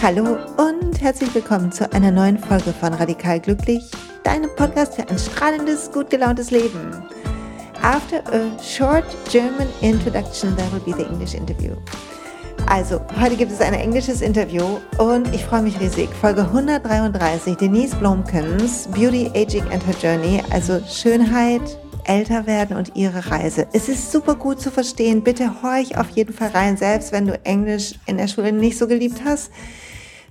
Hallo und herzlich willkommen zu einer neuen Folge von Radikal Glücklich, deinem Podcast für ein strahlendes, gut gelauntes Leben. After a short German introduction, there will be the English interview. Also, heute gibt es ein englisches Interview und ich freue mich riesig. Folge 133, Denise Blomkins, Beauty, Aging and Her Journey, also Schönheit, älter werden und ihre Reise. Es ist super gut zu verstehen. Bitte horch auf jeden Fall rein, selbst wenn du Englisch in der Schule nicht so geliebt hast.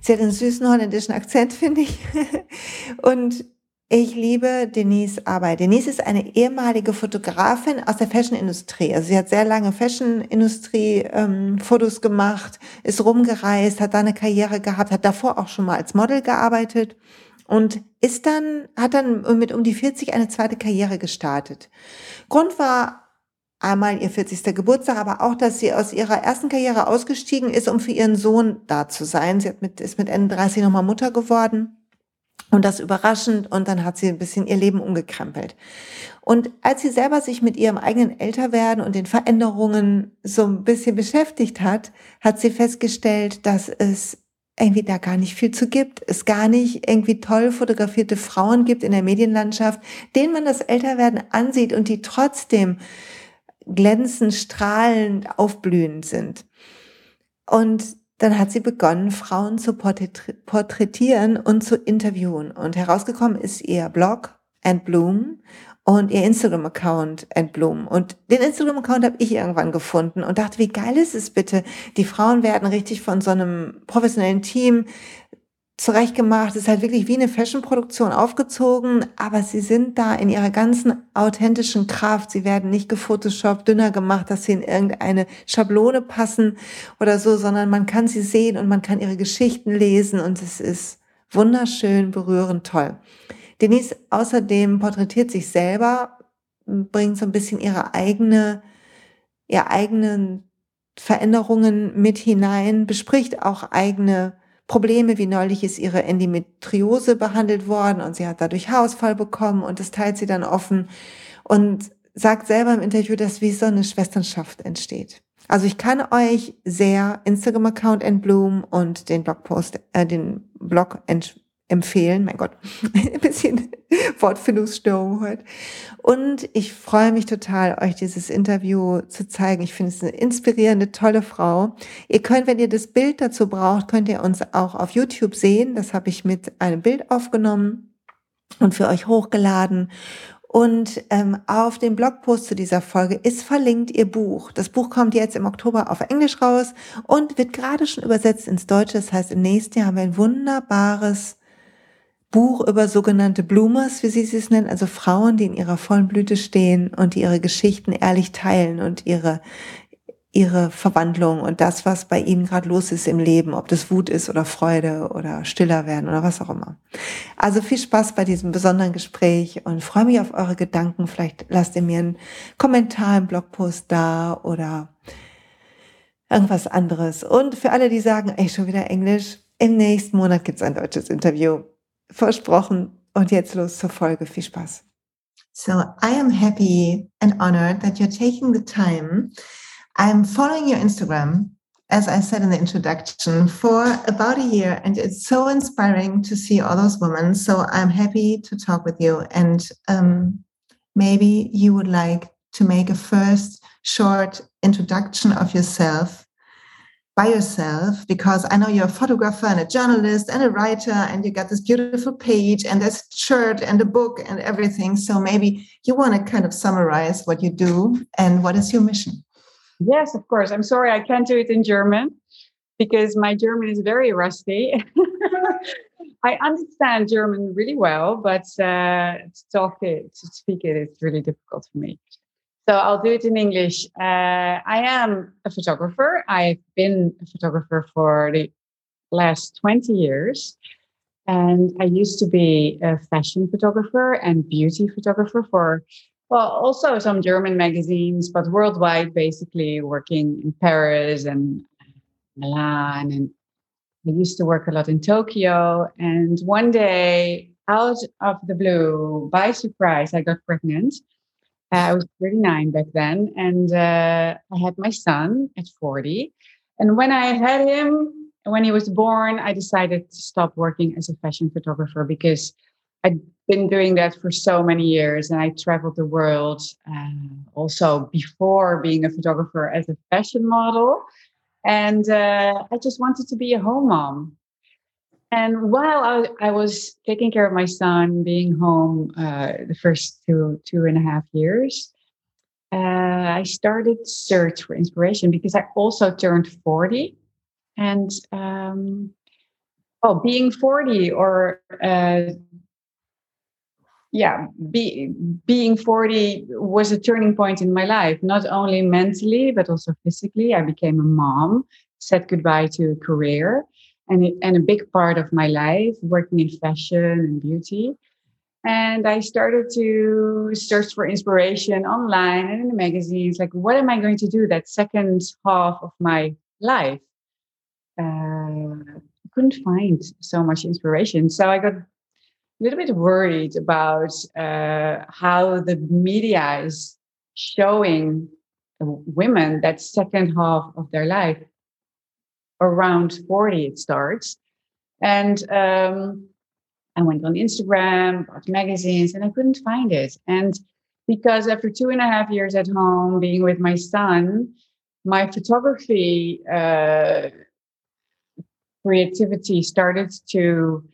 Sie hat einen süßen holländischen Akzent, finde ich. Und ich liebe Denise Arbeit. Denise ist eine ehemalige Fotografin aus der Fashion-Industrie. Also sie hat sehr lange Fashion-Industrie-Fotos ähm, gemacht, ist rumgereist, hat da eine Karriere gehabt, hat davor auch schon mal als Model gearbeitet und ist dann, hat dann mit um die 40 eine zweite Karriere gestartet. Grund war einmal ihr 40. Geburtstag, aber auch, dass sie aus ihrer ersten Karriere ausgestiegen ist, um für ihren Sohn da zu sein. Sie hat mit, ist mit Ende 30 nochmal Mutter geworden. Und das überraschend. Und dann hat sie ein bisschen ihr Leben umgekrempelt. Und als sie selber sich mit ihrem eigenen Älterwerden und den Veränderungen so ein bisschen beschäftigt hat, hat sie festgestellt, dass es irgendwie da gar nicht viel zu gibt. Es gar nicht irgendwie toll fotografierte Frauen gibt in der Medienlandschaft, denen man das Älterwerden ansieht und die trotzdem glänzend, strahlend, aufblühend sind. Und dann hat sie begonnen, Frauen zu porträtieren und zu interviewen. Und herausgekommen ist ihr Blog And Bloom und ihr Instagram-Account And Bloom. Und den Instagram-Account habe ich irgendwann gefunden und dachte, wie geil ist es bitte? Die Frauen werden richtig von so einem professionellen Team zurechtgemacht. Es ist halt wirklich wie eine Fashion-Produktion aufgezogen, aber sie sind da in ihrer ganzen authentischen Kraft. Sie werden nicht gefotoshoppt, dünner gemacht, dass sie in irgendeine Schablone passen oder so, sondern man kann sie sehen und man kann ihre Geschichten lesen und es ist wunderschön, berührend, toll. Denise außerdem porträtiert sich selber, bringt so ein bisschen ihre eigene, ihre eigenen Veränderungen mit hinein, bespricht auch eigene Probleme, wie neulich ist ihre Endometriose behandelt worden und sie hat dadurch Haarausfall bekommen und das teilt sie dann offen und sagt selber im Interview, dass wie so eine Schwesternschaft entsteht. Also ich kann euch sehr Instagram-Account Bloom und den Blogpost, äh, den Blog empfehlen. Mein Gott, ein bisschen Wortfindungsstörung heute. Und ich freue mich total, euch dieses Interview zu zeigen. Ich finde es eine inspirierende, tolle Frau. Ihr könnt, wenn ihr das Bild dazu braucht, könnt ihr uns auch auf YouTube sehen. Das habe ich mit einem Bild aufgenommen und für euch hochgeladen. Und ähm, auf dem Blogpost zu dieser Folge ist verlinkt ihr Buch. Das Buch kommt jetzt im Oktober auf Englisch raus und wird gerade schon übersetzt ins Deutsche. Das heißt, im nächsten Jahr haben wir ein wunderbares Buch über sogenannte Bloomers, wie sie es nennen, also Frauen, die in ihrer vollen Blüte stehen und die ihre Geschichten ehrlich teilen und ihre ihre Verwandlung und das, was bei ihnen gerade los ist im Leben, ob das Wut ist oder Freude oder stiller werden oder was auch immer. Also viel Spaß bei diesem besonderen Gespräch und freue mich auf eure Gedanken. Vielleicht lasst ihr mir einen Kommentar im Blogpost da oder irgendwas anderes. Und für alle, die sagen, ey, schon wieder Englisch, im nächsten Monat gibt's ein deutsches Interview. Versprochen. Und jetzt los zur Folge. Viel Spaß. So I am happy and honored that you're taking the time. I'm following your Instagram, as I said in the introduction, for about a year, and it's so inspiring to see all those women. So I'm happy to talk with you. And um, maybe you would like to make a first short introduction of yourself by yourself because I know you're a photographer and a journalist and a writer, and you got this beautiful page and this shirt and a book and everything. So maybe you want to kind of summarize what you do and what is your mission. Yes, of course. I'm sorry I can't do it in German because my German is very rusty. I understand German really well, but uh, to talk it, to speak it, it's really difficult for me. So I'll do it in English. Uh, I am a photographer. I've been a photographer for the last 20 years. And I used to be a fashion photographer and beauty photographer for, well, also some German magazines, but worldwide, basically working in Paris and Milan. And I used to work a lot in Tokyo. And one day out of the blue, by surprise, I got pregnant. Uh, I was 39 back then, and uh, I had my son at 40. And when I had him, when he was born, I decided to stop working as a fashion photographer because I'd been doing that for so many years and I traveled the world uh, also before being a photographer as a fashion model. And uh, I just wanted to be a home mom. And while I, I was taking care of my son, being home uh, the first two, two and a half years, uh, I started search for inspiration because I also turned 40. And um, well, being 40 or uh, yeah, be, being 40 was a turning point in my life, not only mentally, but also physically. I became a mom, said goodbye to a career and, it, and a big part of my life, working in fashion and beauty. And I started to search for inspiration online and in the magazines. Like, what am I going to do that second half of my life? Uh, couldn't find so much inspiration. So I got a little bit worried about uh, how the media is showing women that second half of their life around 40 it starts and um, i went on instagram bought magazines and i couldn't find it and because after two and a half years at home being with my son my photography uh, creativity started to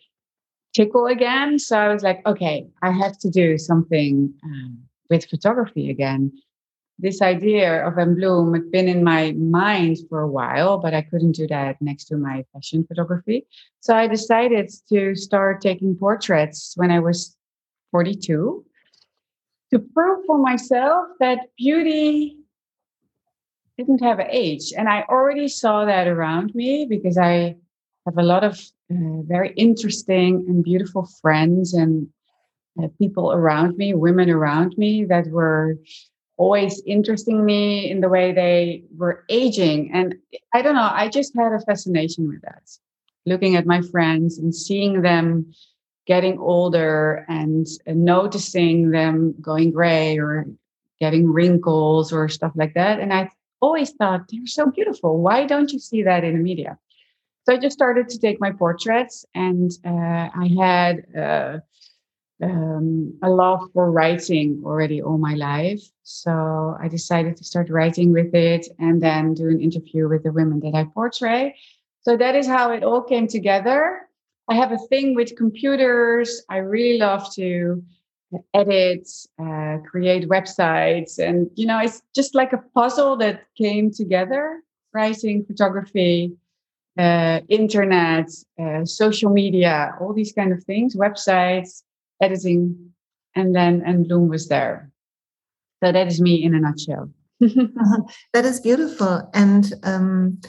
tickle again. So I was like, okay, I have to do something um, with photography again. This idea of En Bloom had been in my mind for a while, but I couldn't do that next to my fashion photography. So I decided to start taking portraits when I was 42 to prove for myself that beauty didn't have an age. And I already saw that around me because I have a lot of uh, very interesting and beautiful friends and uh, people around me, women around me that were always interesting me in the way they were aging. And I don't know, I just had a fascination with that. Looking at my friends and seeing them getting older and noticing them going gray or getting wrinkles or stuff like that. And I always thought they're so beautiful. Why don't you see that in the media? So I just started to take my portraits, and uh, I had uh, um, a love for writing already all my life. So I decided to start writing with it and then do an interview with the women that I portray. So that is how it all came together. I have a thing with computers. I really love to edit, uh, create websites. And, you know, it's just like a puzzle that came together writing, photography, uh, internet, uh, social media, all these kind of things, websites, editing, and then and Bloom was there. So that is me in a nutshell. uh-huh. That is beautiful, and um,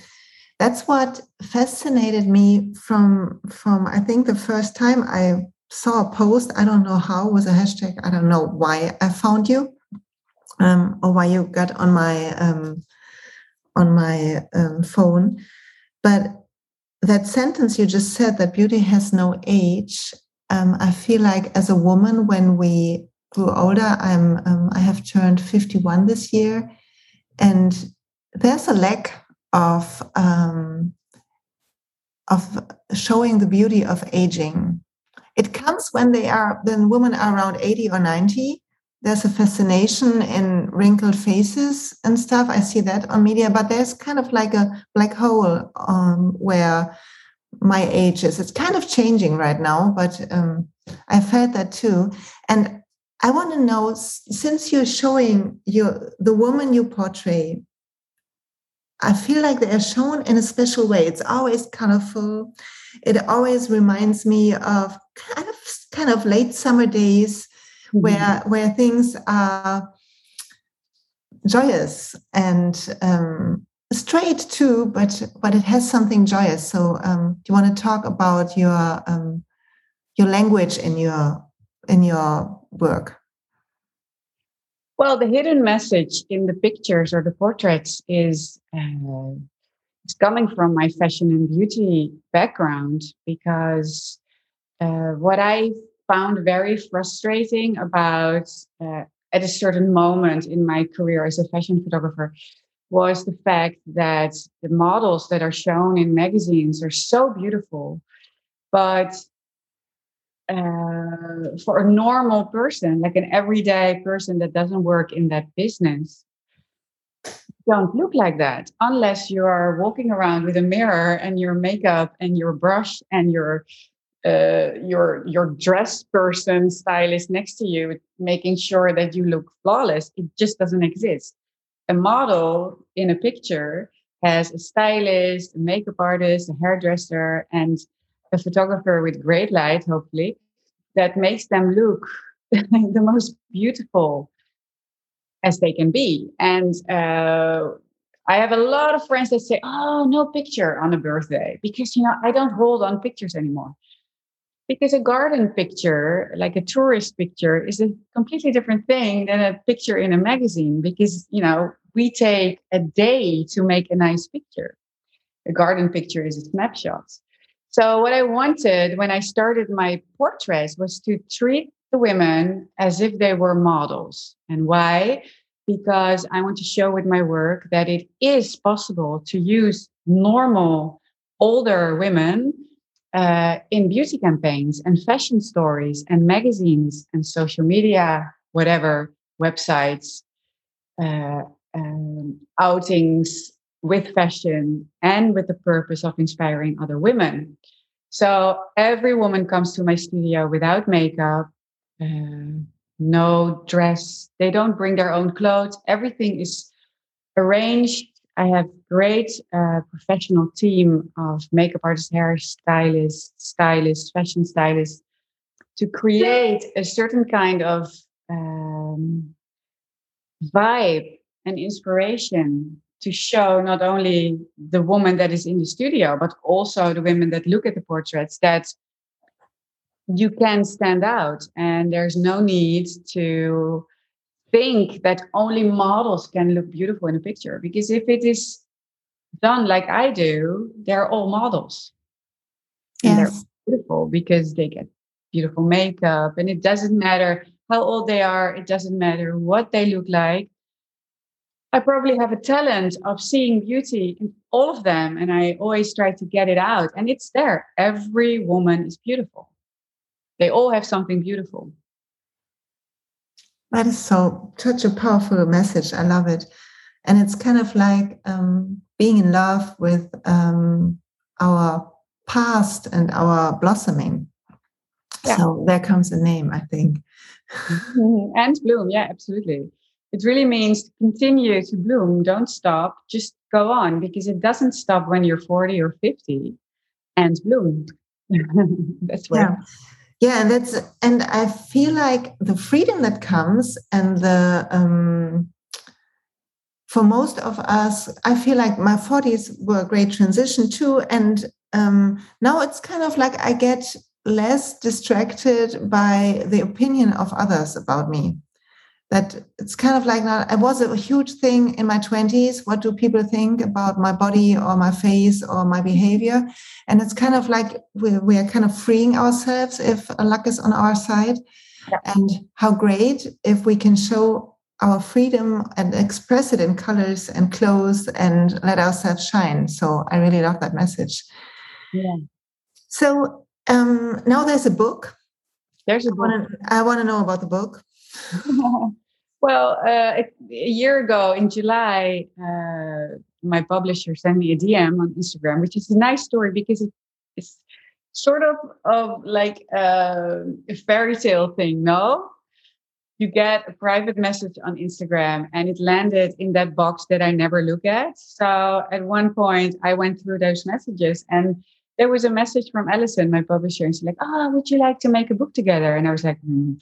that's what fascinated me from from I think the first time I saw a post. I don't know how was a hashtag. I don't know why I found you, um, or why you got on my um, on my um, phone but that sentence you just said that beauty has no age, um, I feel like as a woman, when we grew older, I'm um, I have turned 51 this year, and there's a lack of um, of showing the beauty of aging. It comes when they are when women are around 80 or 90, there's a fascination in wrinkled faces and stuff. I see that on media, but there's kind of like a black hole um, where my age is. It's kind of changing right now, but um, I felt that too. And I want to know, since you're showing your the woman you portray, I feel like they are shown in a special way. It's always colorful. It always reminds me of kind of kind of late summer days mm-hmm. where where things are joyous and um, straight too, but but it has something joyous. So, um, do you want to talk about your um, your language in your in your work? Well, the hidden message in the pictures or the portraits is uh, it's coming from my fashion and beauty background because uh, what I found very frustrating about uh, at a certain moment in my career as a fashion photographer was the fact that the models that are shown in magazines are so beautiful, but uh, for a normal person, like an everyday person that doesn't work in that business, don't look like that unless you are walking around with a mirror and your makeup and your brush and your uh, your your dress person stylist next to you making sure that you look flawless. It just doesn't exist a model in a picture has a stylist a makeup artist a hairdresser and a photographer with great light hopefully that makes them look the most beautiful as they can be. And uh, I have a lot of friends that say, "Oh, no picture on a birthday," because you know I don't hold on pictures anymore. Because a garden picture, like a tourist picture, is a completely different thing than a picture in a magazine. Because you know we take a day to make a nice picture. A garden picture is a snapshot. So what I wanted when I started my portraits was to treat the women as if they were models. And why? Because I want to show with my work that it is possible to use normal older women uh, in beauty campaigns and fashion stories and magazines and social media, whatever, websites, uh, um, outings with fashion and with the purpose of inspiring other women. So every woman comes to my studio without makeup uh, no dress. They don't bring their own clothes. Everything is arranged. I have great uh, professional team of makeup artists, hairstylists, stylists, fashion stylists to create a certain kind of um, vibe and inspiration to show not only the woman that is in the studio, but also the women that look at the portraits that you can stand out. And there's no need to think that only models can look beautiful in a picture because if it is done like I do, they're all models. Yes. And they're beautiful because they get beautiful makeup and it doesn't matter how old they are, it doesn't matter what they look like. I probably have a talent of seeing beauty in all of them and I always try to get it out and it's there. Every woman is beautiful. They all have something beautiful. That is so such a powerful message. I love it, and it's kind of like um, being in love with um, our past and our blossoming. Yeah. So there comes a name, I think. and bloom, yeah, absolutely. It really means to continue to bloom. Don't stop. Just go on because it doesn't stop when you're 40 or 50 and bloom. That's where. Yeah yeah and that's and i feel like the freedom that comes and the um for most of us i feel like my 40s were a great transition too. And um now it's kind of like i get less distracted by the opinion of others about me. That it's kind of like now it was a huge thing in my 20s what do people think about my body or my face or my behavior? And it's kind of like we're, we're kind of freeing ourselves if luck is on our side. Yeah. and how great if we can show our freedom and express it in colors and clothes and let ourselves shine. So i really love that message. Yeah. So um, now there's a book. There's a book. I want to know about the book. Well, uh, a year ago in July, uh, my publisher sent me a DM on Instagram, which is a nice story because it's sort of of like uh, a fairy tale thing. No, you get a private message on Instagram, and it landed in that box that I never look at. So at one point, I went through those messages and there was a message from Allison, my publisher, and she's like, "Oh, would you like to make a book together?" And I was like, hmm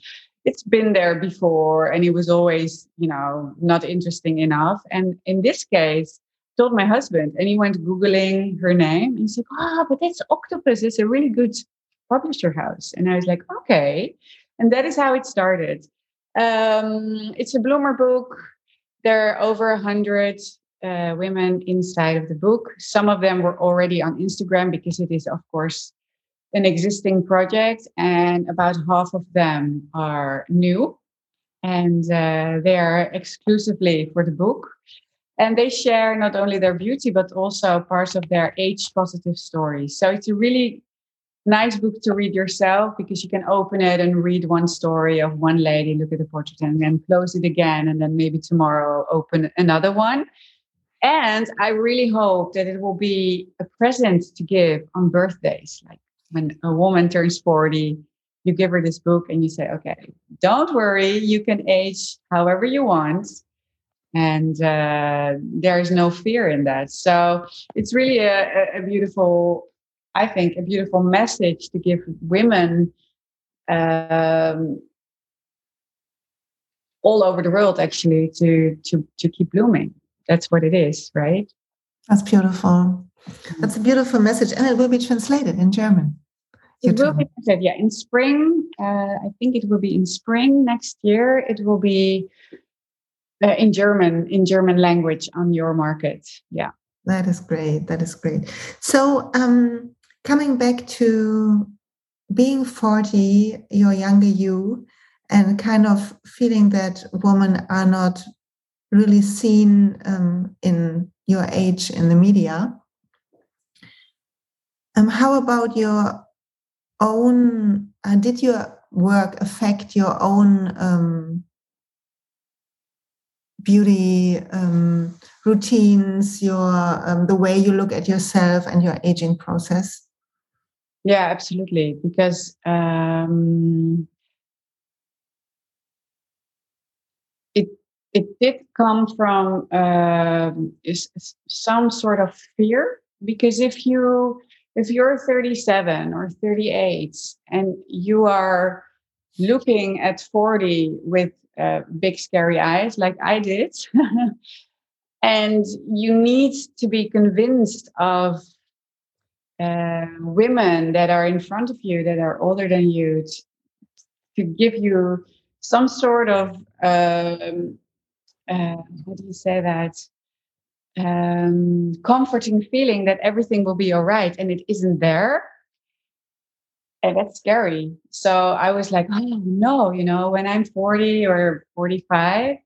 it's been there before and it was always you know not interesting enough. And in this case told my husband and he went googling her name and he's like, ah oh, but that's octopus. It's a really good publisher house. And i was like okay. And that is how it started um, it's a bloomer book there are over a hundred uh, women inside of the book some of them were already on instagram because it is of course an existing project, and about half of them are new, and uh, they are exclusively for the book. And they share not only their beauty, but also parts of their age positive stories. So it's a really nice book to read yourself because you can open it and read one story of one lady, look at the portrait, and then close it again. And then maybe tomorrow open another one. And I really hope that it will be a present to give on birthdays. Like when a woman turns 40, you give her this book and you say, okay, don't worry, you can age however you want. And uh, there is no fear in that. So it's really a, a beautiful, I think, a beautiful message to give women um, all over the world, actually, to, to, to keep blooming that's what it is, right? That's beautiful. That's a beautiful message, and it will be translated in German. It will be translated, yeah, in spring. Uh, I think it will be in spring next year. It will be uh, in German, in German language on your market. Yeah, that is great. That is great. So, um, coming back to being forty, your younger you, and kind of feeling that women are not really seen um, in your age in the media. Um, how about your own? Uh, did your work affect your own um, beauty um, routines, your um, the way you look at yourself and your aging process? Yeah, absolutely. Because um, it did come from uh, some sort of fear because if you if you're 37 or 38 and you are looking at 40 with uh, big scary eyes like i did and you need to be convinced of uh, women that are in front of you that are older than you to, to give you some sort of um, uh, how do you say that? Um, comforting feeling that everything will be all right and it isn't there. And that's scary. So i was like oh no you know when i'm 40 or 45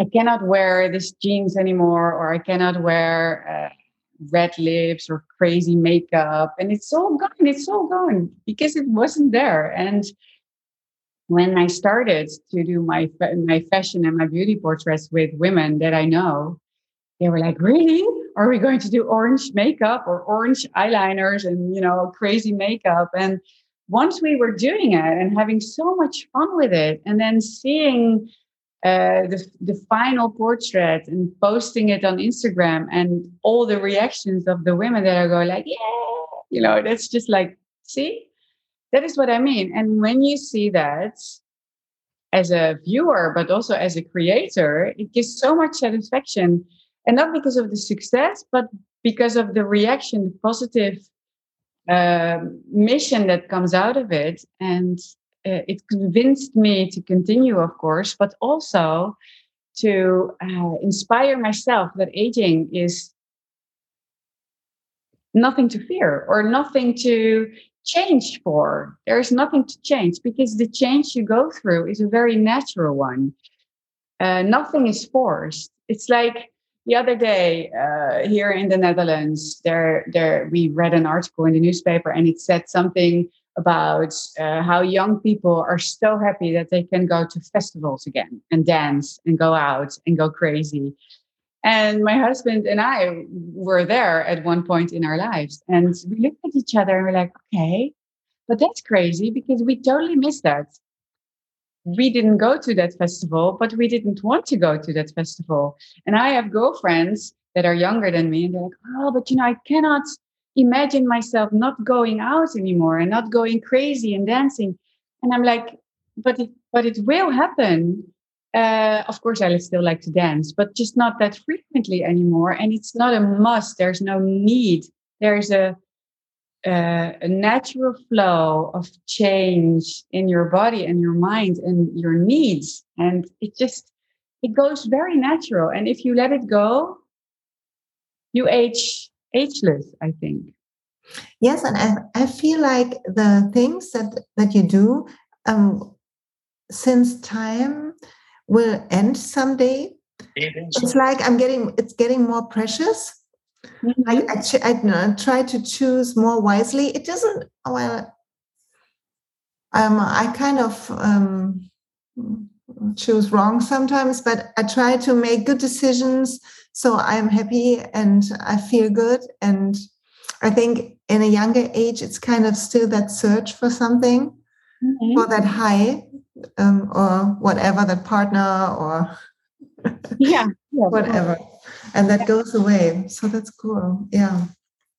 i cannot wear this jeans anymore or i cannot wear uh, red lips or crazy makeup and it's all gone it's all gone because it wasn't there and when I started to do my my fashion and my beauty portraits with women that I know, they were like, "Really? Are we going to do orange makeup or orange eyeliners and you know crazy makeup?" And once we were doing it and having so much fun with it, and then seeing uh, the the final portrait and posting it on Instagram and all the reactions of the women that are going like, "Yeah," you know, that's just like, see that is what I mean. And when you see that as a viewer, but also as a creator, it gives so much satisfaction. And not because of the success, but because of the reaction, the positive uh, mission that comes out of it. And uh, it convinced me to continue, of course, but also to uh, inspire myself that aging is nothing to fear or nothing to change for. There is nothing to change because the change you go through is a very natural one. Uh, nothing is forced. It's like the other day uh, here in the Netherlands, there, there we read an article in the newspaper, and it said something about uh, how young people are so happy that they can go to festivals again and dance and go out and go crazy. And my husband and I were there at one point in our lives. And we looked at each other and we're like, okay, but that's crazy because we totally missed that. We didn't go to that festival, but we didn't want to go to that festival. And I have girlfriends that are younger than me, and they're like, oh, but you know, I cannot imagine myself not going out anymore and not going crazy and dancing. And I'm like, but it, but it will happen uh, of course, I still like to dance, but just not that frequently anymore. And it's not a must. There's no need. There's a uh, a natural flow of change in your body and your mind and your needs, and it just it goes very natural. And if you let it go, you age ageless. I think. Yes, and I, I feel like the things that that you do um, since time will end someday. It's like I'm getting it's getting more precious. Mm-hmm. I, I, I, I, try to choose more wisely. It doesn't well. Um, I kind of um, choose wrong sometimes, but I try to make good decisions so I'm happy and I feel good. And I think in a younger age, it's kind of still that search for something, mm-hmm. for that high um, or whatever, that partner or yeah, yeah whatever. And that goes away. So that's cool. Yeah.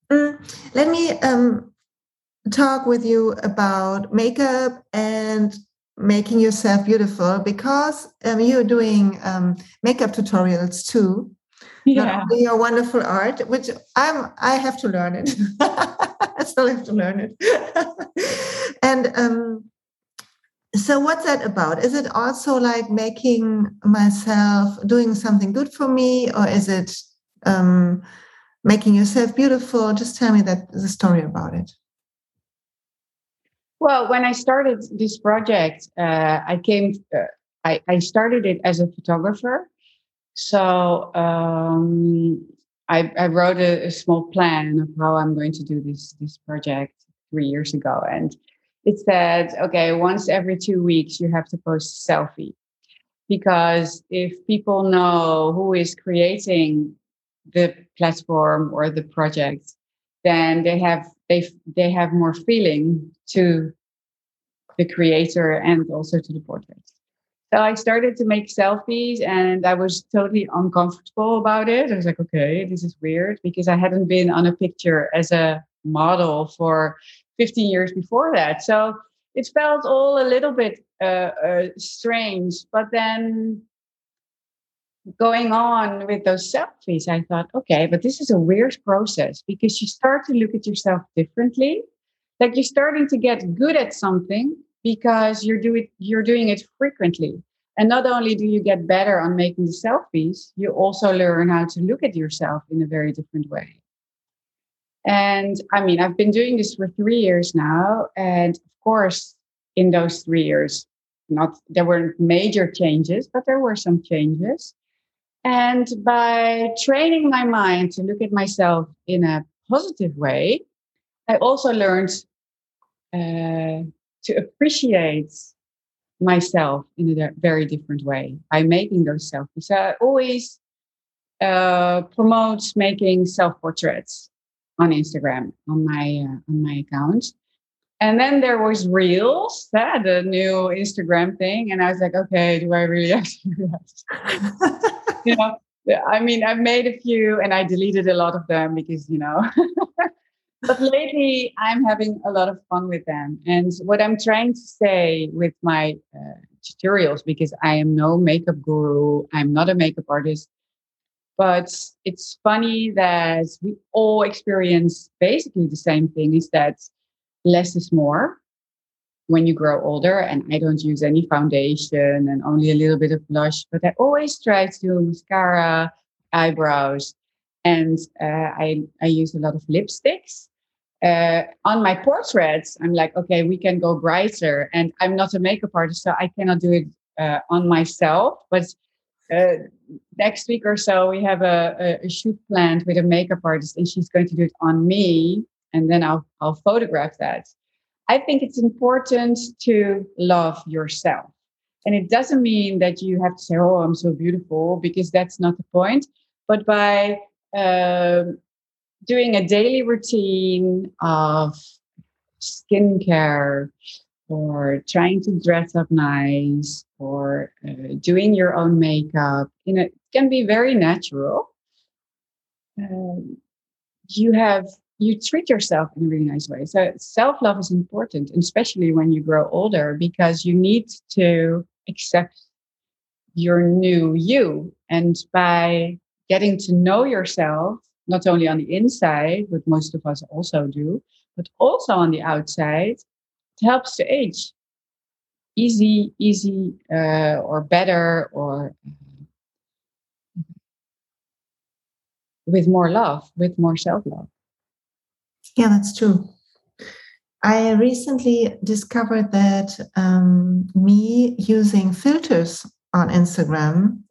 Mm. Let me um, talk with you about makeup and making yourself beautiful because um, you're doing um, makeup tutorials too. Yeah. Not your wonderful art, which I'm I have to learn it. I still have to learn it. and um, so what's that about? Is it also like making myself doing something good for me, or is it um, making yourself beautiful? Just tell me that the story about it. Well, when I started this project, uh, I came. Uh, I, I started it as a photographer, so um, I, I, wrote a, a, small plan of how I'm going to do this this project three years ago, and it said, okay, once every two weeks you have to post a selfie, because if people know who is creating the platform or the project, then they have they they have more feeling to the creator and also to the portrait. So I started to make selfies and I was totally uncomfortable about it. I was like, okay, this is weird because I hadn't been on a picture as a model for 15 years before that. So it felt all a little bit uh, uh, strange. But then going on with those selfies, I thought, okay, but this is a weird process because you start to look at yourself differently. Like you're starting to get good at something because you're doing you're doing it frequently. And not only do you get better on making the selfies, you also learn how to look at yourself in a very different way. And I mean, I've been doing this for three years now. And of course, in those three years, not there weren't major changes, but there were some changes. And by training my mind to look at myself in a positive way, I also learned uh, to appreciate myself in a very different way by making those selfies. So I always uh, promote making self portraits on Instagram on my uh, on my account. And then there was Reels, uh, the new Instagram thing, and I was like, okay, do I really have to do that? you know, I mean, I've made a few, and I deleted a lot of them because you know. but lately, I'm having a lot of fun with them, and what I'm trying to say with my uh, tutorials, because I am no makeup guru, I'm not a makeup artist, but it's funny that we all experience basically the same thing is that less is more when you grow older. And I don't use any foundation and only a little bit of blush, but I always try to mascara, eyebrows, and uh, I, I use a lot of lipsticks. Uh, on my portraits, I'm like, okay, we can go brighter. And I'm not a makeup artist, so I cannot do it uh, on myself. But uh, next week or so, we have a, a, shoot planned with a makeup artist, and she's going to do it on me, and then I'll I'll photograph that. I think it's important to love yourself, and it doesn't mean that you have to say, "Oh, I'm so beautiful," because that's not the point. But by uh, doing a daily routine of skincare, or trying to dress up nice or uh, doing your own makeup. You know it can be very natural. Um, you have you treat yourself in a really nice way. So self-love is important especially when you grow older because you need to accept your new you. And by getting to know yourself not only on the inside but most of us also do but also on the outside it helps to age easy, easy, uh, or better, or with more love, with more self love. Yeah, that's true. I recently discovered that um, me using filters on Instagram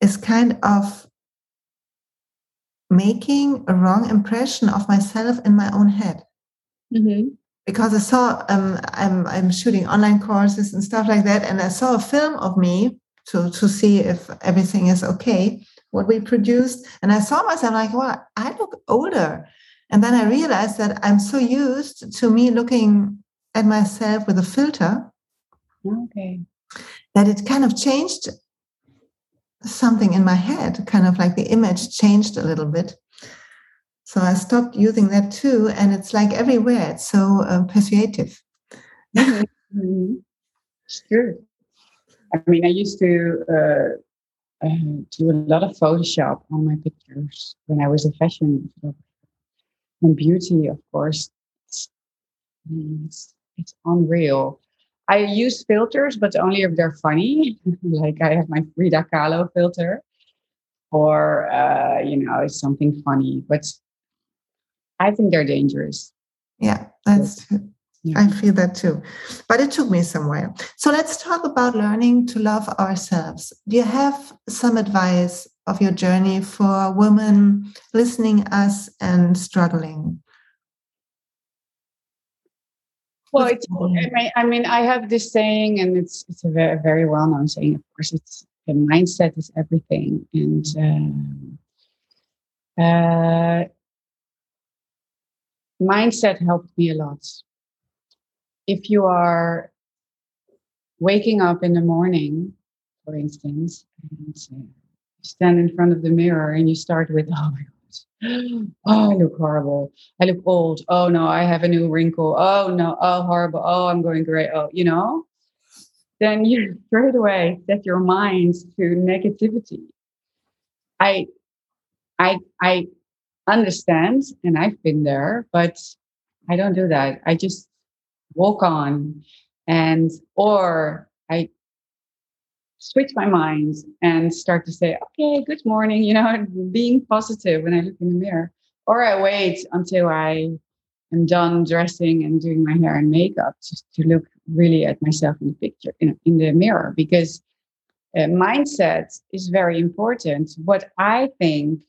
is kind of making a wrong impression of myself in my own head. Mm-hmm. Because I saw um, I'm I'm shooting online courses and stuff like that, and I saw a film of me to to see if everything is okay, what we produced, and I saw myself like, well, I look older, and then I realized that I'm so used to me looking at myself with a filter, okay, that it kind of changed something in my head, kind of like the image changed a little bit. So I stopped using that too, and it's like everywhere. It's so uh, persuasive. mm-hmm. It's true. I mean, I used to uh, uh, do a lot of Photoshop on my pictures when I was a fashion. And beauty, of course, it's, it's, it's unreal. I use filters, but only if they're funny. like I have my Frida Kahlo filter, or uh, you know, it's something funny. But I think they're dangerous. Yeah, that's true. Yeah. I feel that too. But it took me somewhere. So let's talk about learning to love ourselves. Do you have some advice of your journey for women listening us and struggling? Well, it's, I, mean, I mean, I have this saying, and it's it's a very, very well known saying. Of course, it's the mindset is everything, and um, uh, mindset helped me a lot. If you are waking up in the morning, for instance, and stand in front of the mirror and you start with, "Oh my oh, I look horrible. I look old. Oh no, I have a new wrinkle. Oh no, oh horrible. Oh, I'm going gray. Oh, you know, then you straight away set your mind to negativity. I, I, I understand, and I've been there, but I don't do that. I just walk on, and or I switch my mind and start to say, okay, good morning, you know, being positive when I look in the mirror. Or I wait until I am done dressing and doing my hair and makeup just to look really at myself in the picture, in, in the mirror, because uh, mindset is very important. What I think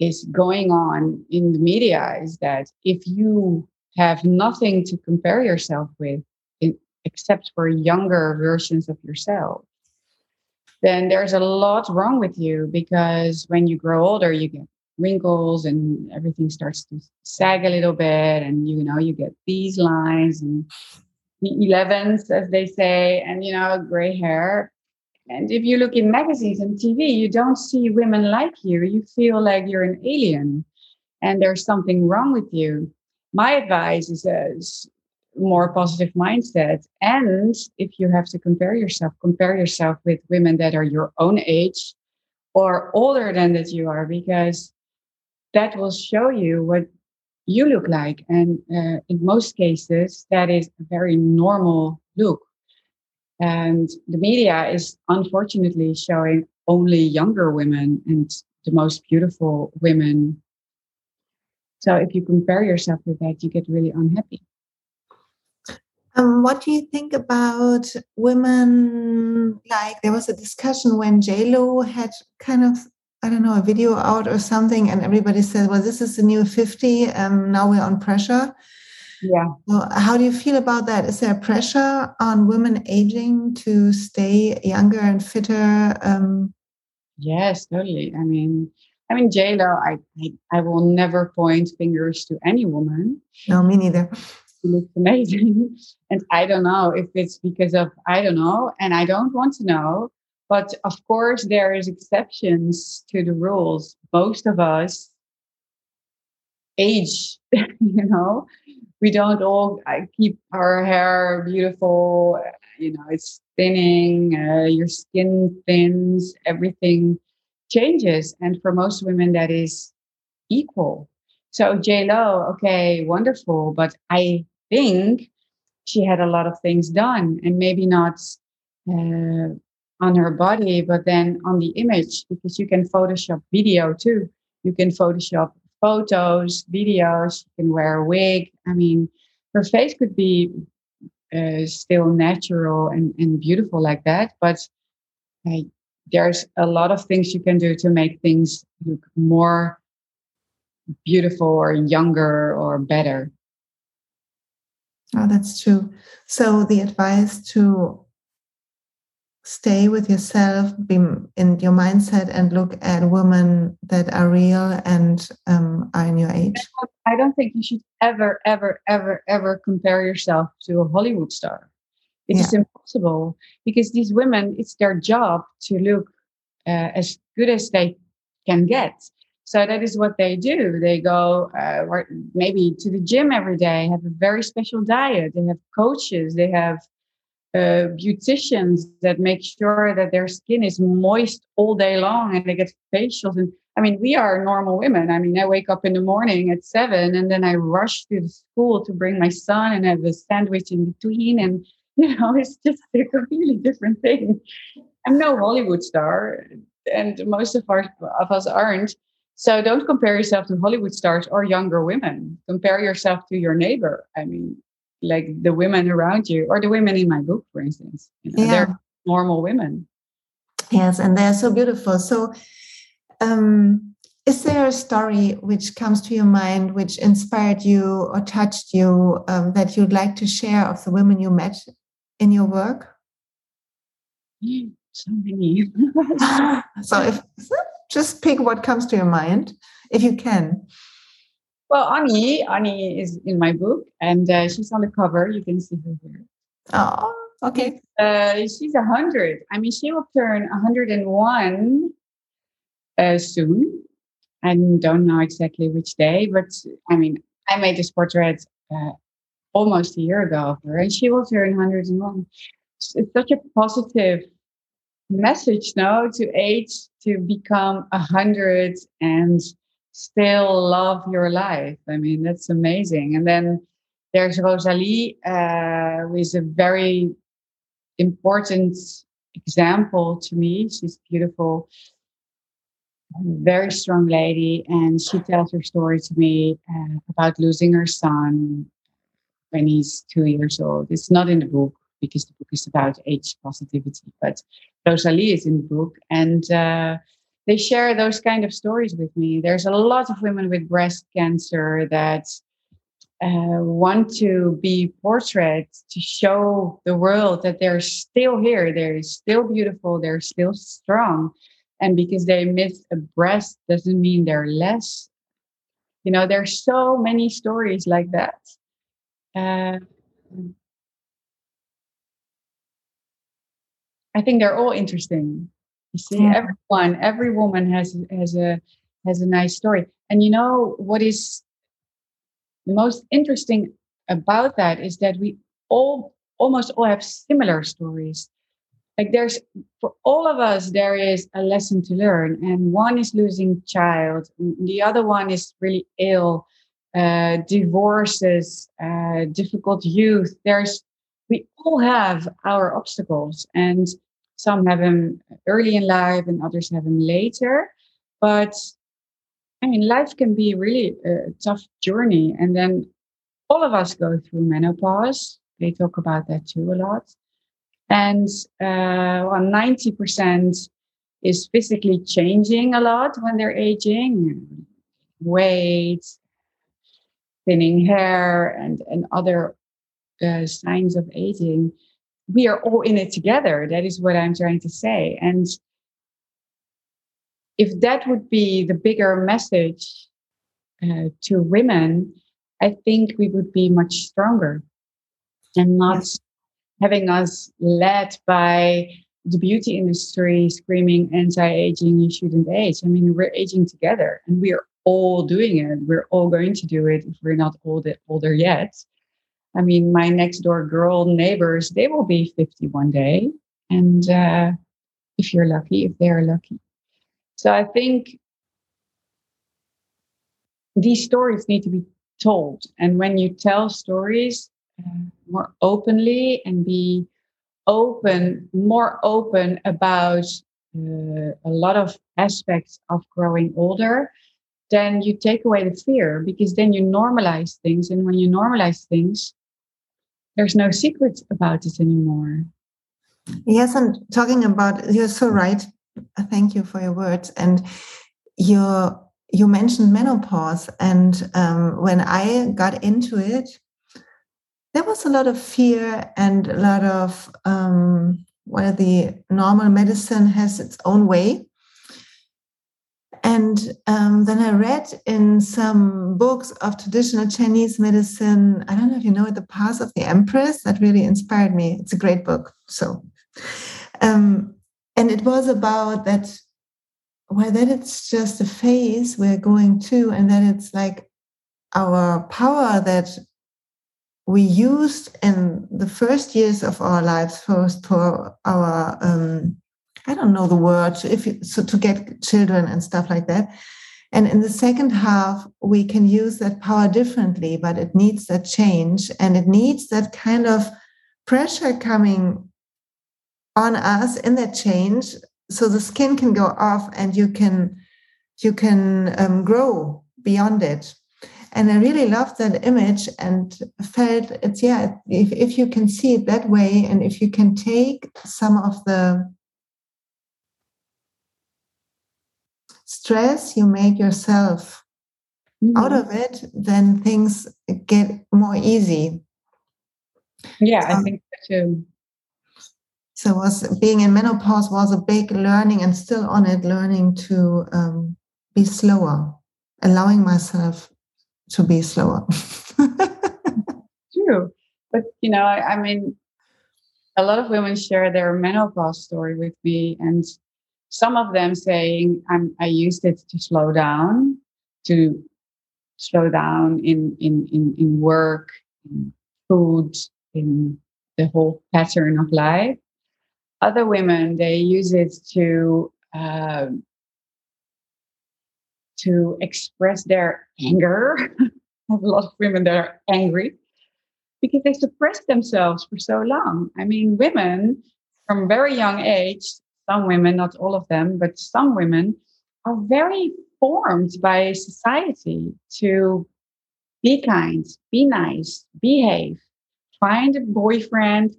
is going on in the media is that if you have nothing to compare yourself with, in, except for younger versions of yourself, then there's a lot wrong with you because when you grow older, you get wrinkles and everything starts to sag a little bit, and you know, you get these lines and the 11s, as they say, and you know, gray hair. And if you look in magazines and TV, you don't see women like you. You feel like you're an alien and there's something wrong with you. My advice is, uh, more positive mindset. And if you have to compare yourself, compare yourself with women that are your own age or older than that you are, because that will show you what you look like. And uh, in most cases, that is a very normal look. And the media is unfortunately showing only younger women and the most beautiful women. So if you compare yourself with that, you get really unhappy. Um, what do you think about women? Like there was a discussion when J Lo had kind of I don't know a video out or something, and everybody said, "Well, this is the new fifty. Um, now we're on pressure." Yeah. So how do you feel about that? Is there pressure on women aging to stay younger and fitter? Um, yes, totally. I mean, I mean, J Lo, I, I I will never point fingers to any woman. No, me neither looks amazing. and I don't know if it's because of, I don't know, and I don't want to know. But of course, there is exceptions to the rules. Most of us age, you know, we don't all keep our hair beautiful. You know, it's thinning, uh, your skin thins, everything changes. And for most women, that is equal. So J Lo, okay, wonderful, but I think she had a lot of things done and maybe not uh, on her body, but then on the image, because you can Photoshop video too. You can Photoshop photos, videos. You can wear a wig. I mean, her face could be uh, still natural and, and beautiful like that, but uh, there's a lot of things you can do to make things look more beautiful or younger or better. Oh, that's true. So the advice to stay with yourself, be in your mindset, and look at women that are real and um, are in your age. I don't think you should ever, ever, ever, ever compare yourself to a Hollywood star. It yeah. is impossible because these women, it's their job to look uh, as good as they can get. So that is what they do. They go uh, maybe to the gym every day, have a very special diet. They have coaches. They have uh, beauticians that make sure that their skin is moist all day long and they get facials. And I mean, we are normal women. I mean, I wake up in the morning at seven and then I rush to the school to bring my son and have a sandwich in between. And, you know, it's just a completely different thing. I'm no Hollywood star, and most of, our, of us aren't. So don't compare yourself to Hollywood stars or younger women. Compare yourself to your neighbor. I mean, like the women around you or the women in my book, for instance. You know, yeah. They're normal women. Yes, and they're so beautiful. So um, is there a story which comes to your mind which inspired you or touched you um, that you'd like to share of the women you met in your work? So many. so if just pick what comes to your mind, if you can. Well, Annie, Annie is in my book, and uh, she's on the cover. You can see her here. Oh, okay. Uh, she's a hundred. I mean, she will turn hundred and one uh, soon. I don't know exactly which day, but I mean, I made this portrait uh, almost a year ago of her, and she will turn 101. It's such a positive message now to age to become a hundred and still love your life. I mean, that's amazing. And then there's Rosalie, uh, who is a very important example to me. She's beautiful, very strong lady, and she tells her story to me uh, about losing her son when he's two years old. It's not in the book because the book is about age positivity, but Rosalie is in the book, and uh, they share those kind of stories with me. There's a lot of women with breast cancer that uh, want to be portrayed to show the world that they're still here, they're still beautiful, they're still strong. And because they miss a breast doesn't mean they're less. You know, there's so many stories like that. Uh, I think they're all interesting. You see, yeah. everyone, every woman has has a has a nice story. And you know what is the most interesting about that is that we all almost all have similar stories. Like there's for all of us, there is a lesson to learn. And one is losing child, the other one is really ill, uh, divorces, uh, difficult youth. There's we all have our obstacles and some have them early in life and others have them later. But I mean, life can be really a tough journey. And then all of us go through menopause. They talk about that too a lot. And uh, well, 90% is physically changing a lot when they're aging weight, thinning hair, and, and other uh, signs of aging we are all in it together. That is what I'm trying to say. And if that would be the bigger message uh, to women, I think we would be much stronger and not yes. having us led by the beauty industry screaming anti-aging you shouldn't age i mean we're aging together and we're all doing it we're all going to do it if we're not older, older yet I mean, my next door girl neighbors, they will be 50 one day. And uh, if you're lucky, if they're lucky. So I think these stories need to be told. And when you tell stories uh, more openly and be open, more open about uh, a lot of aspects of growing older, then you take away the fear because then you normalize things. And when you normalize things, there's no secret about it anymore. Yes, and talking about you're so right. Thank you for your words. And you you mentioned menopause, and um, when I got into it, there was a lot of fear and a lot of um, where the normal medicine has its own way. And um, then I read in some books of traditional Chinese medicine. I don't know if you know it, The Path of the Empress. That really inspired me. It's a great book. So, um, and it was about that, well, that it's just a phase we're going to, and that it's like our power that we used in the first years of our lives first for our um, I don't know the word if so to get children and stuff like that. And in the second half, we can use that power differently, but it needs that change and it needs that kind of pressure coming on us in that change so the skin can go off and you can you can um, grow beyond it and i really loved that image and felt it's yeah if, if you can see it that way and if you can take some of the stress you make yourself mm-hmm. out of it then things get more easy yeah um, i think so too so was being in menopause was a big learning and still on it learning to um, be slower allowing myself to be slower. True. But, you know, I, I mean, a lot of women share their menopause story with me, and some of them saying, I'm, I used it to slow down, to slow down in, in, in, in work, in food, in the whole pattern of life. Other women, they use it to uh, to express their anger. I have a lot of women that are angry because they suppressed themselves for so long. I mean, women from very young age, some women, not all of them, but some women are very formed by society to be kind, be nice, behave, find a boyfriend,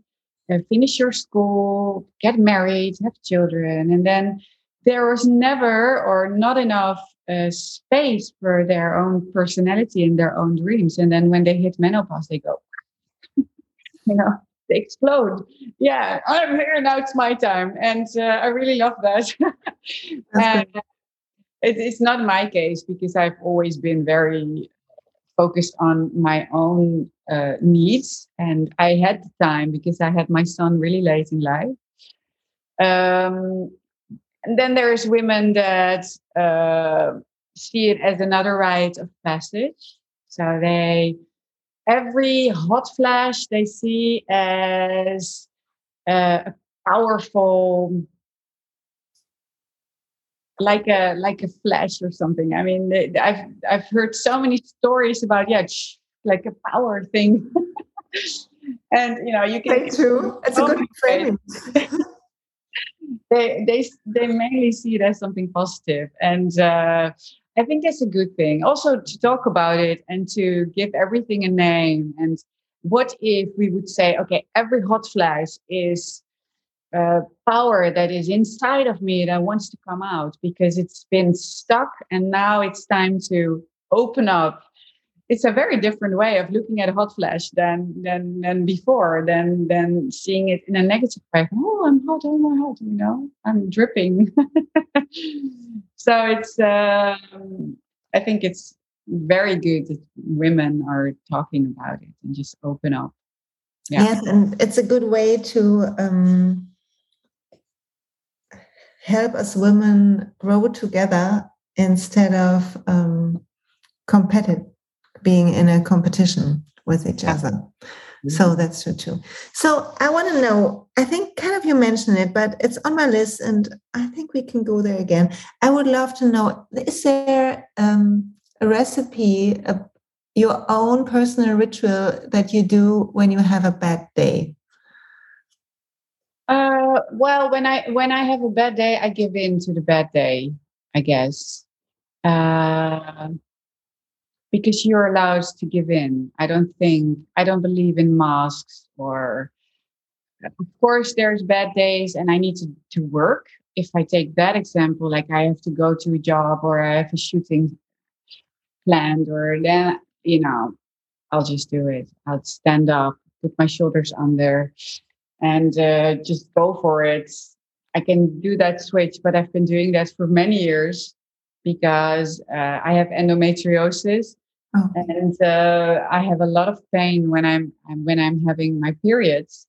uh, finish your school, get married, have children. And then there was never or not enough uh, space for their own personality and their own dreams. And then when they hit menopause, they go, you know, explode. Yeah, I'm here now. It's my time, and uh, I really love that. and it, it's not my case because I've always been very focused on my own uh, needs, and I had the time because I had my son really late in life. Um, and then there's women that uh, see it as another rite of passage. So they every hot flash they see as uh, a powerful like a like a flash or something. I mean i've i've heard so many stories about yeah like a power thing. And you know you can too. it's a good framing they they they mainly see it as something positive, and uh, I think that's a good thing. Also to talk about it and to give everything a name. And what if we would say, okay, every hot flash is uh, power that is inside of me that wants to come out because it's been stuck, and now it's time to open up it's a very different way of looking at a hot flash than than than before than than seeing it in a negative way. Oh i'm hot oh my hot you know i'm dripping. So it's um, i think it's very good that women are talking about it and just open up. Yeah. yes and it's a good way to um, help us women grow together instead of um, competitive being in a competition with each other. Mm-hmm. So that's true too. So I want to know, I think kind of you mentioned it, but it's on my list and I think we can go there again. I would love to know is there um, a recipe, a, your own personal ritual that you do when you have a bad day? Uh, well, when I when I have a bad day, I give in to the bad day, I guess. uh, because you're allowed to give in. I don't think, I don't believe in masks or, of course, there's bad days and I need to, to work. If I take that example, like I have to go to a job or I have a shooting planned, or then, you know, I'll just do it. I'll stand up, put my shoulders under, and uh, just go for it. I can do that switch, but I've been doing that for many years because uh, I have endometriosis Oh. And uh, I have a lot of pain when I'm when I'm having my periods.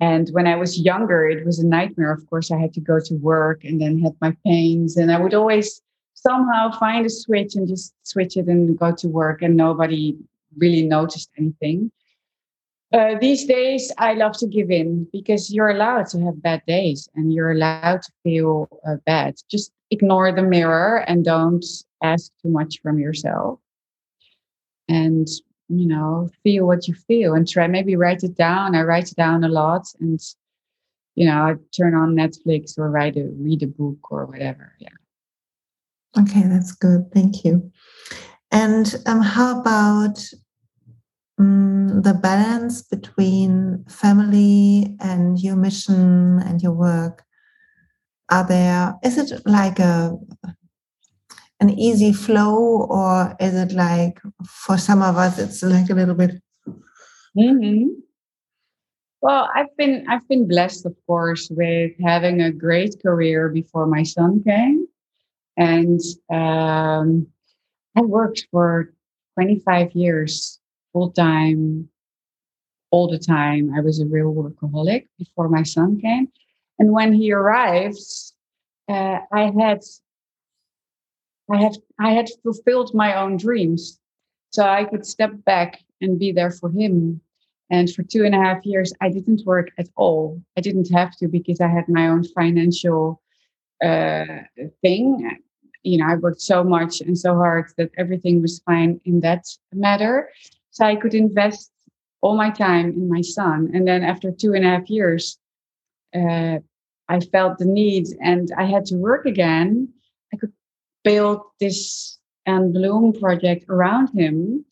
And when I was younger, it was a nightmare. Of course, I had to go to work and then had my pains, and I would always somehow find a switch and just switch it and go to work, and nobody really noticed anything. Uh, these days, I love to give in because you're allowed to have bad days and you're allowed to feel uh, bad. Just ignore the mirror and don't ask too much from yourself and you know feel what you feel and try maybe write it down. I write it down a lot and you know i turn on netflix or write a read a book or whatever yeah. Okay that's good. Thank you. And um, how about um, the balance between family and your mission and your work? Are there is it like a an easy flow or is it like for some of us it's like a little bit mm-hmm. well i've been i've been blessed of course with having a great career before my son came. And um, i worked for 25 years full time all the time. I was a real workaholic before my son came. And when he arrived uh, i had I had I had fulfilled my own dreams, so I could step back and be there for him. And for two and a half years, I didn't work at all. I didn't have to because I had my own financial uh, thing. You know, I worked so much and so hard that everything was fine in that matter. So I could invest all my time in my son. And then after two and a half years, uh, I felt the need and I had to work again. I could build this and bloom project around him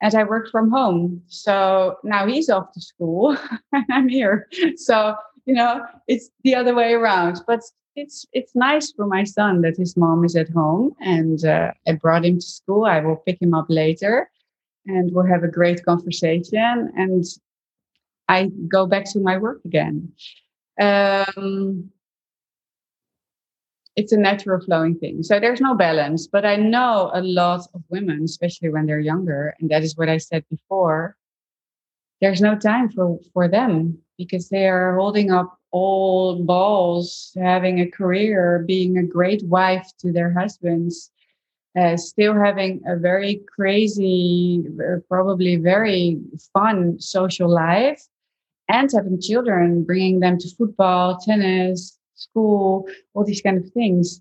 and I work from home. So now he's off to school and I'm here. So, you know, it's the other way around. But it's it's nice for my son that his mom is at home and uh, I brought him to school. I will pick him up later and we'll have a great conversation and I go back to my work again. Um, it's a natural flowing thing. So there's no balance. But I know a lot of women, especially when they're younger, and that is what I said before. There's no time for for them because they are holding up all balls, having a career, being a great wife to their husbands, uh, still having a very crazy, probably very fun social life, and having children, bringing them to football, tennis, school, all these kind of things.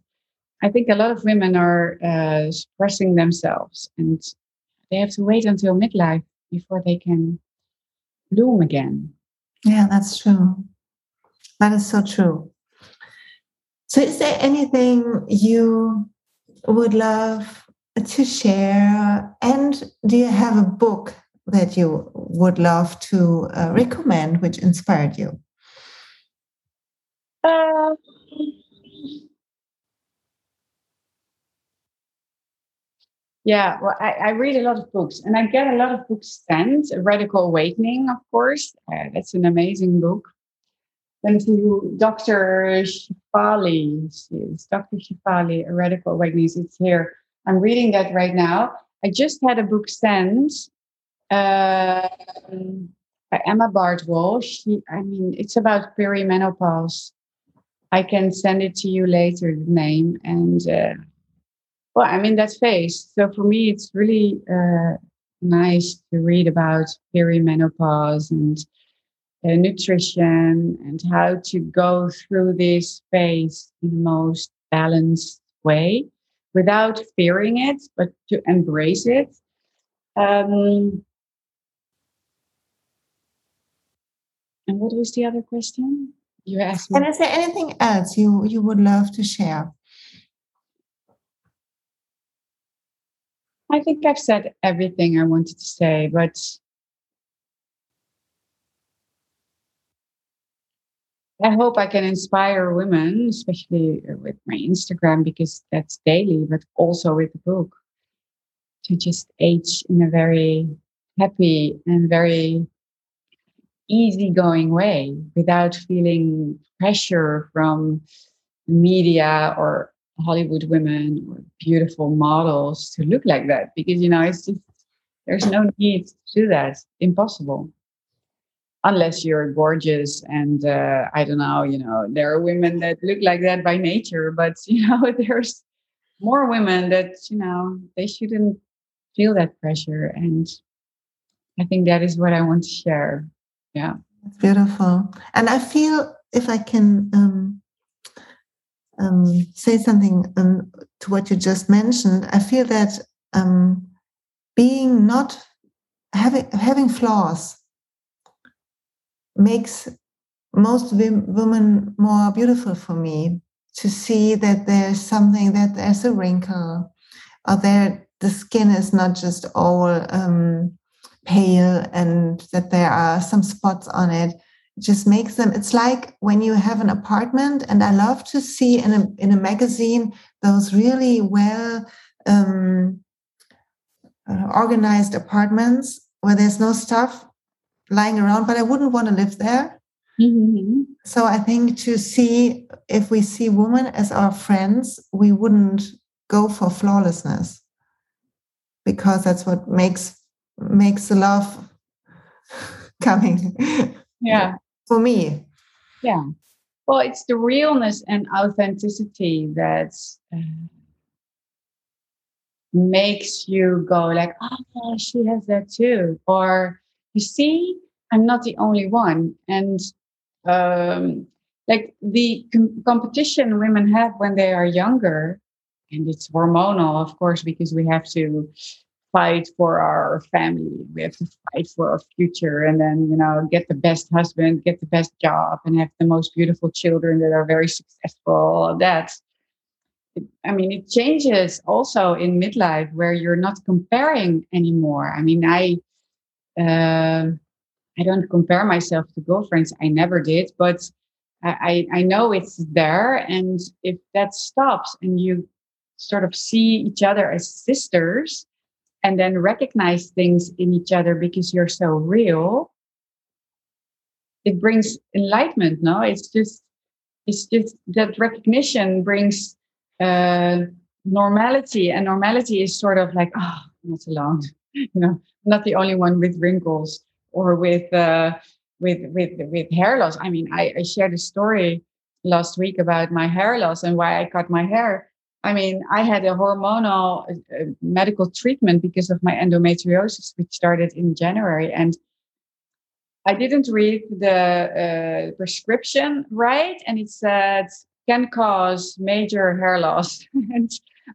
I think a lot of women are uh, suppressing themselves and they have to wait until midlife before they can bloom again. Yeah, that's true. That is so true. So, is there anything you would love to share? And do you have a book that you would love to uh, recommend which inspired you? Uh, yeah, well, I, I, read a lot of books and I get a lot of books sent. A Radical Awakening, of course. Uh, that's an amazing book. Then to Dr. Shefali, it's Dr. Shefali, A Radical Awakening. It's here. I'm reading that right now. I just had a book sent uh, by Emma Bardwell. She, I mean, it's about perimenopause I can send it to you later, the name. And uh, well, I'm in that phase. So for me, it's really uh, nice to read about perimenopause and uh, nutrition and how to go through this phase in the most balanced way without fearing it, but to embrace it. Um, and what was the other question? You asked me. And is there anything else you, you would love to share? I think I've said everything I wanted to say, but I hope I can inspire women, especially with my Instagram, because that's daily, but also with the book, to just age in a very happy and very easygoing way without feeling pressure from media or Hollywood women or beautiful models to look like that because you know it's just there's no need to do that. Impossible. Unless you're gorgeous and uh, I don't know, you know, there are women that look like that by nature, but you know, there's more women that, you know, they shouldn't feel that pressure. And I think that is what I want to share. Yeah. It's beautiful. And I feel if I can um, um, say something um, to what you just mentioned, I feel that um, being not having having flaws makes most women more beautiful for me. To see that there's something that there's a wrinkle, or there the skin is not just all um, pale, and that there are some spots on it just makes them it's like when you have an apartment and i love to see in a in a magazine those really well um, organized apartments where there's no stuff lying around but i wouldn't want to live there mm-hmm. so i think to see if we see women as our friends we wouldn't go for flawlessness because that's what makes makes the love coming yeah for me. Yeah. Well, it's the realness and authenticity that uh, makes you go like, oh, she has that too. Or you see, I'm not the only one. And um, like the com- competition women have when they are younger, and it's hormonal, of course, because we have to fight for our family. We have to fight for our future and then, you know, get the best husband, get the best job, and have the most beautiful children that are very successful. All that. I mean, it changes also in midlife where you're not comparing anymore. I mean, I uh, I don't compare myself to girlfriends. I never did, but I, I know it's there. And if that stops and you sort of see each other as sisters, and then recognize things in each other because you're so real it brings enlightenment no? It's just it's just that recognition brings uh, normality and normality is sort of like oh not alone you know? I'm not the only one with wrinkles or with uh, with with with hair loss. I mean I, I shared a story last week about my hair loss and why i cut my hair I mean, I had a hormonal uh, medical treatment because of my endometriosis, which started in January. And I didn't read the uh, prescription right. And it said can cause major hair loss. and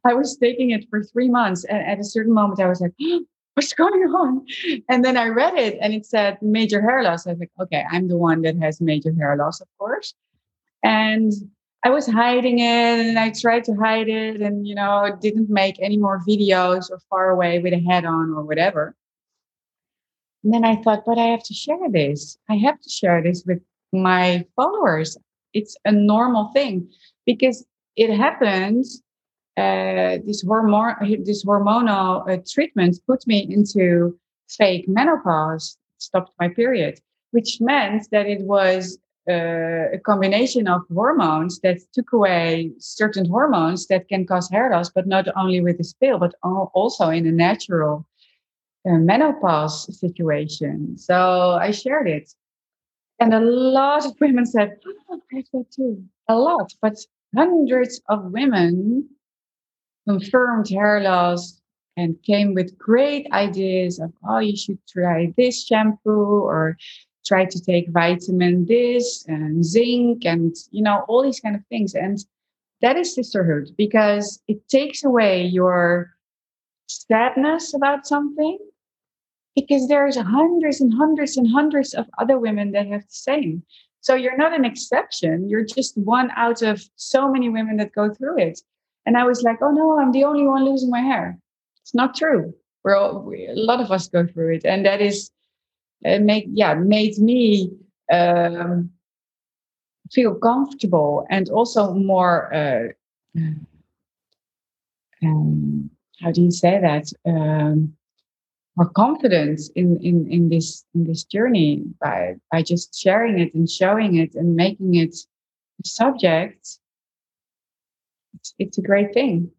I was taking it for three months. And at a certain moment, I was like, what's going on? And then I read it and it said major hair loss. I was like, okay, I'm the one that has major hair loss, of course. And I was hiding it and I tried to hide it and, you know, didn't make any more videos or far away with a head on or whatever. And then I thought, but I have to share this. I have to share this with my followers. It's a normal thing because it happens. Uh, this hormone, this hormonal uh, treatment put me into fake menopause, stopped my period, which meant that it was uh, a combination of hormones that took away certain hormones that can cause hair loss, but not only with this pill, but also in a natural uh, menopause situation. So I shared it. And a lot of women said, oh, I have that too. A lot, but hundreds of women confirmed hair loss and came with great ideas of, oh, you should try this shampoo or try to take vitamin this and zinc and you know all these kind of things. And that is sisterhood because it takes away your sadness about something because there's hundreds and hundreds and hundreds of other women that have the same. So you're not an exception. You're just one out of so many women that go through it. And i was like oh no i'm the only one losing my hair. It's not true. We're all, we, a lot of us go through it, and that is uh, make yeah made me um, feel comfortable and also more. Uh, um, how do you say that? Um, more confidence in, in, in this in this journey by by just sharing it and showing it and making it a subject. It's, it's a great thing,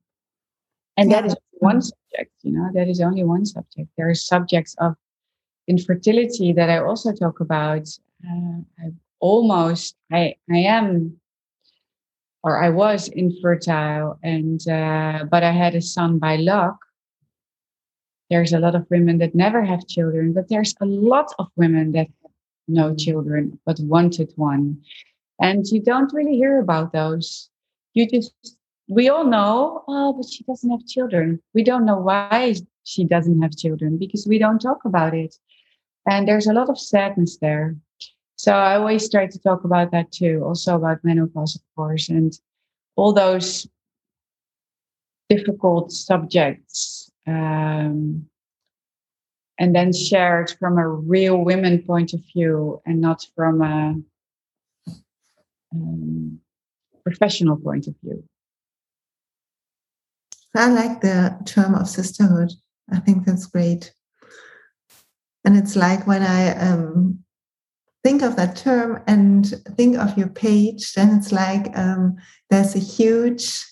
and yeah. that is one subject. You know, that is only one subject. There are subjects of infertility that I also talk about. Uh, I almost I I am or I was infertile and uh, but I had a son by luck there's a lot of women that never have children, but there's a lot of women that have no children but wanted one. And you don't really hear about those. You just, we all know, oh, but she doesn't have children. We don't know why she doesn't have children because we don't talk about it. And there's a lot of sadness there. So I always try to talk about that too, also about menopause, of course, and all those difficult subjects um, and then shared from a real women point of view and not from a um, professional point of view. I like the term of sisterhood. I think that's great. And it's like when I um, think of that term and think of your page, then it's like um, there's a huge,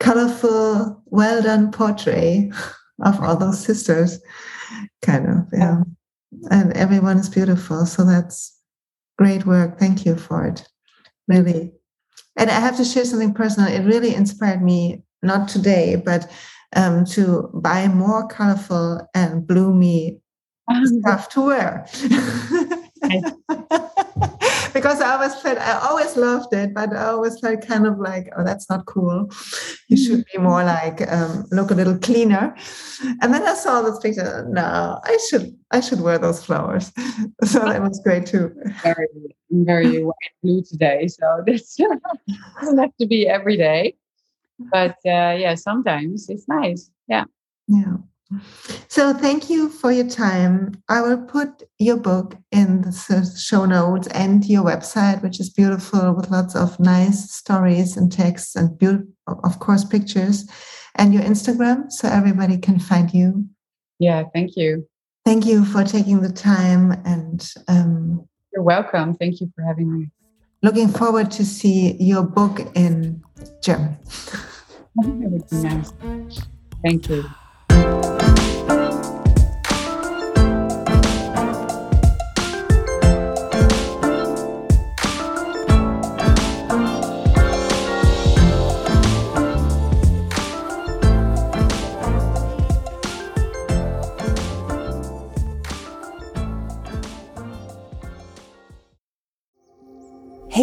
colorful, well done portrait of all those sisters, kind of, yeah. And everyone is beautiful. So that's great work. Thank you for it. Really. And I have to share something personal. It really inspired me, not today, but um, to buy more colorful and bloomy stuff to wear. because I always felt I always loved it, but I always felt kind of like, oh, that's not cool. You should be more like um, look a little cleaner. And then I saw this picture. No, I should I should wear those flowers. So that was great too. Very very white blue today, so this doesn't have to be every day. But uh, yeah, sometimes it's nice. Yeah. Yeah. So thank you for your time. I will put your book in the show notes and your website, which is beautiful with lots of nice stories and texts and beautiful, of course, pictures, and your Instagram so everybody can find you. Yeah, thank you. Thank you for taking the time and um, you're welcome. Thank you for having me. Looking forward to see your book in German. that would be nice. Thank you.